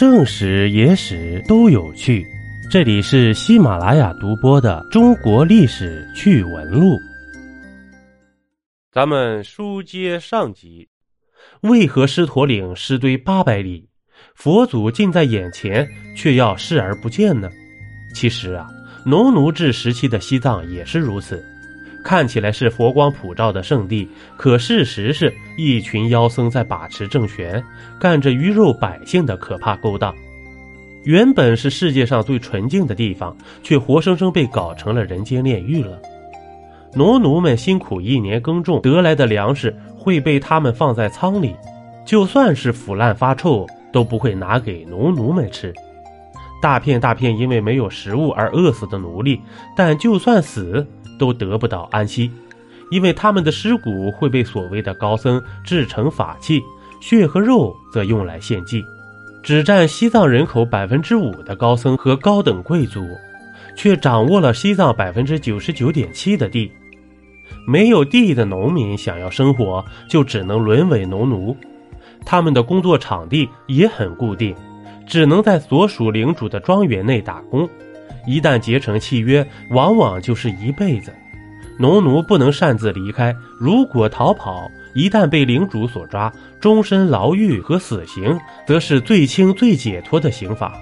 正史、野史都有趣。这里是喜马拉雅独播的《中国历史趣闻录》。咱们书接上集，为何狮驼岭尸堆八百里，佛祖近在眼前，却要视而不见呢？其实啊，农奴制时期的西藏也是如此。看起来是佛光普照的圣地，可事实是一群妖僧在把持政权，干着鱼肉百姓的可怕勾当。原本是世界上最纯净的地方，却活生生被搞成了人间炼狱了。农奴们辛苦一年耕种得来的粮食会被他们放在仓里，就算是腐烂发臭，都不会拿给农奴们吃。大片大片因为没有食物而饿死的奴隶，但就算死。都得不到安息，因为他们的尸骨会被所谓的高僧制成法器，血和肉则用来献祭。只占西藏人口百分之五的高僧和高等贵族，却掌握了西藏百分之九十九点七的地。没有地的农民想要生活，就只能沦为农奴。他们的工作场地也很固定，只能在所属领主的庄园内打工。一旦结成契约，往往就是一辈子。农奴不能擅自离开，如果逃跑，一旦被领主所抓，终身牢狱和死刑，则是最轻最解脱的刑罚。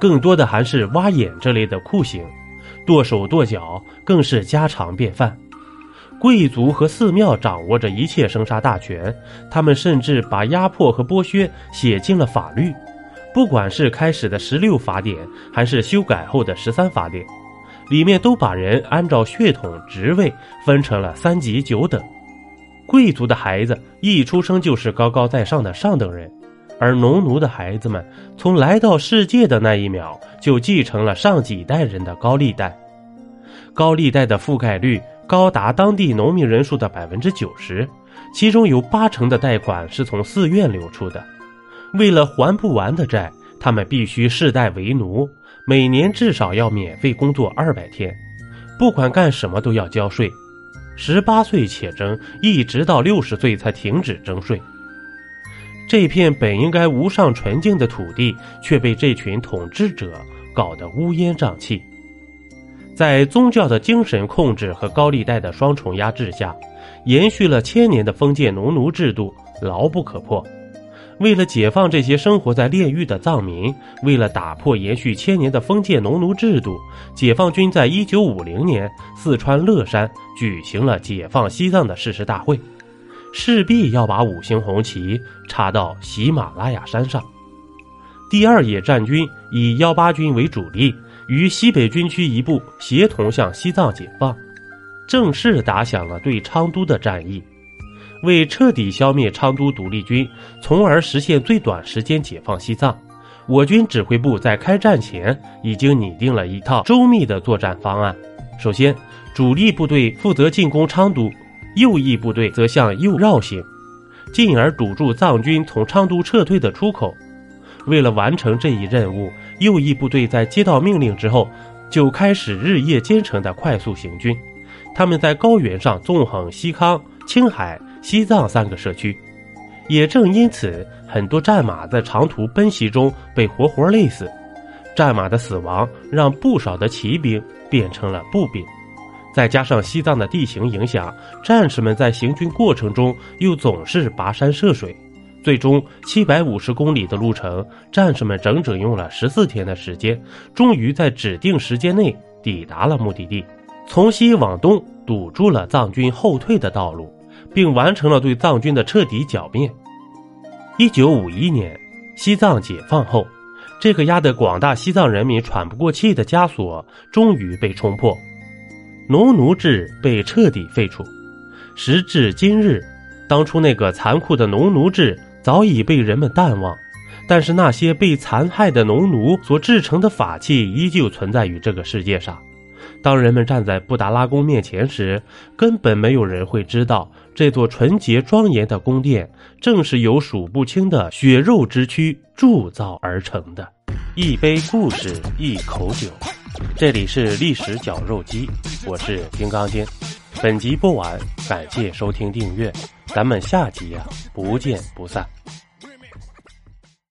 更多的还是挖眼这类的酷刑，剁手剁脚更是家常便饭。贵族和寺庙掌握着一切生杀大权，他们甚至把压迫和剥削写进了法律。不管是开始的十六法典，还是修改后的十三法典，里面都把人按照血统、职位分成了三级九等。贵族的孩子一出生就是高高在上的上等人，而农奴的孩子们从来到世界的那一秒就继承了上几代人的高利贷。高利贷的覆盖率高达当地农民人数的百分之九十，其中有八成的贷款是从寺院流出的。为了还不完的债，他们必须世代为奴，每年至少要免费工作二百天，不管干什么都要交税。十八岁且征，一直到六十岁才停止征税。这片本应该无上纯净的土地，却被这群统治者搞得乌烟瘴气。在宗教的精神控制和高利贷的双重压制下，延续了千年的封建农奴制度牢不可破。为了解放这些生活在炼狱的藏民，为了打破延续千年的封建农奴制度，解放军在一九五零年四川乐山举行了解放西藏的誓师大会，势必要把五星红旗插到喜马拉雅山上。第二野战军以幺八军为主力，与西北军区一部协同向西藏解放，正式打响了对昌都的战役。为彻底消灭昌都独立军，从而实现最短时间解放西藏，我军指挥部在开战前已经拟定了一套周密的作战方案。首先，主力部队负责进攻昌都，右翼部队则向右绕行，进而堵住藏军从昌都撤退的出口。为了完成这一任务，右翼部队在接到命令之后，就开始日夜兼程的快速行军。他们在高原上纵横西康、青海。西藏三个社区，也正因此，很多战马在长途奔袭中被活活累死。战马的死亡让不少的骑兵变成了步兵，再加上西藏的地形影响，战士们在行军过程中又总是跋山涉水，最终七百五十公里的路程，战士们整整用了十四天的时间，终于在指定时间内抵达了目的地。从西往东堵住了藏军后退的道路。并完成了对藏军的彻底剿灭。一九五一年，西藏解放后，这个压得广大西藏人民喘不过气的枷锁终于被冲破，农奴制被彻底废除。时至今日，当初那个残酷的农奴制早已被人们淡忘，但是那些被残害的农奴所制成的法器依旧存在于这个世界上。当人们站在布达拉宫面前时，根本没有人会知道，这座纯洁庄严的宫殿正是由数不清的血肉之躯铸造而成的。一杯故事，一口酒，这里是历史绞肉机，我是金刚经。本集播完，感谢收听订阅，咱们下集呀，不见不散。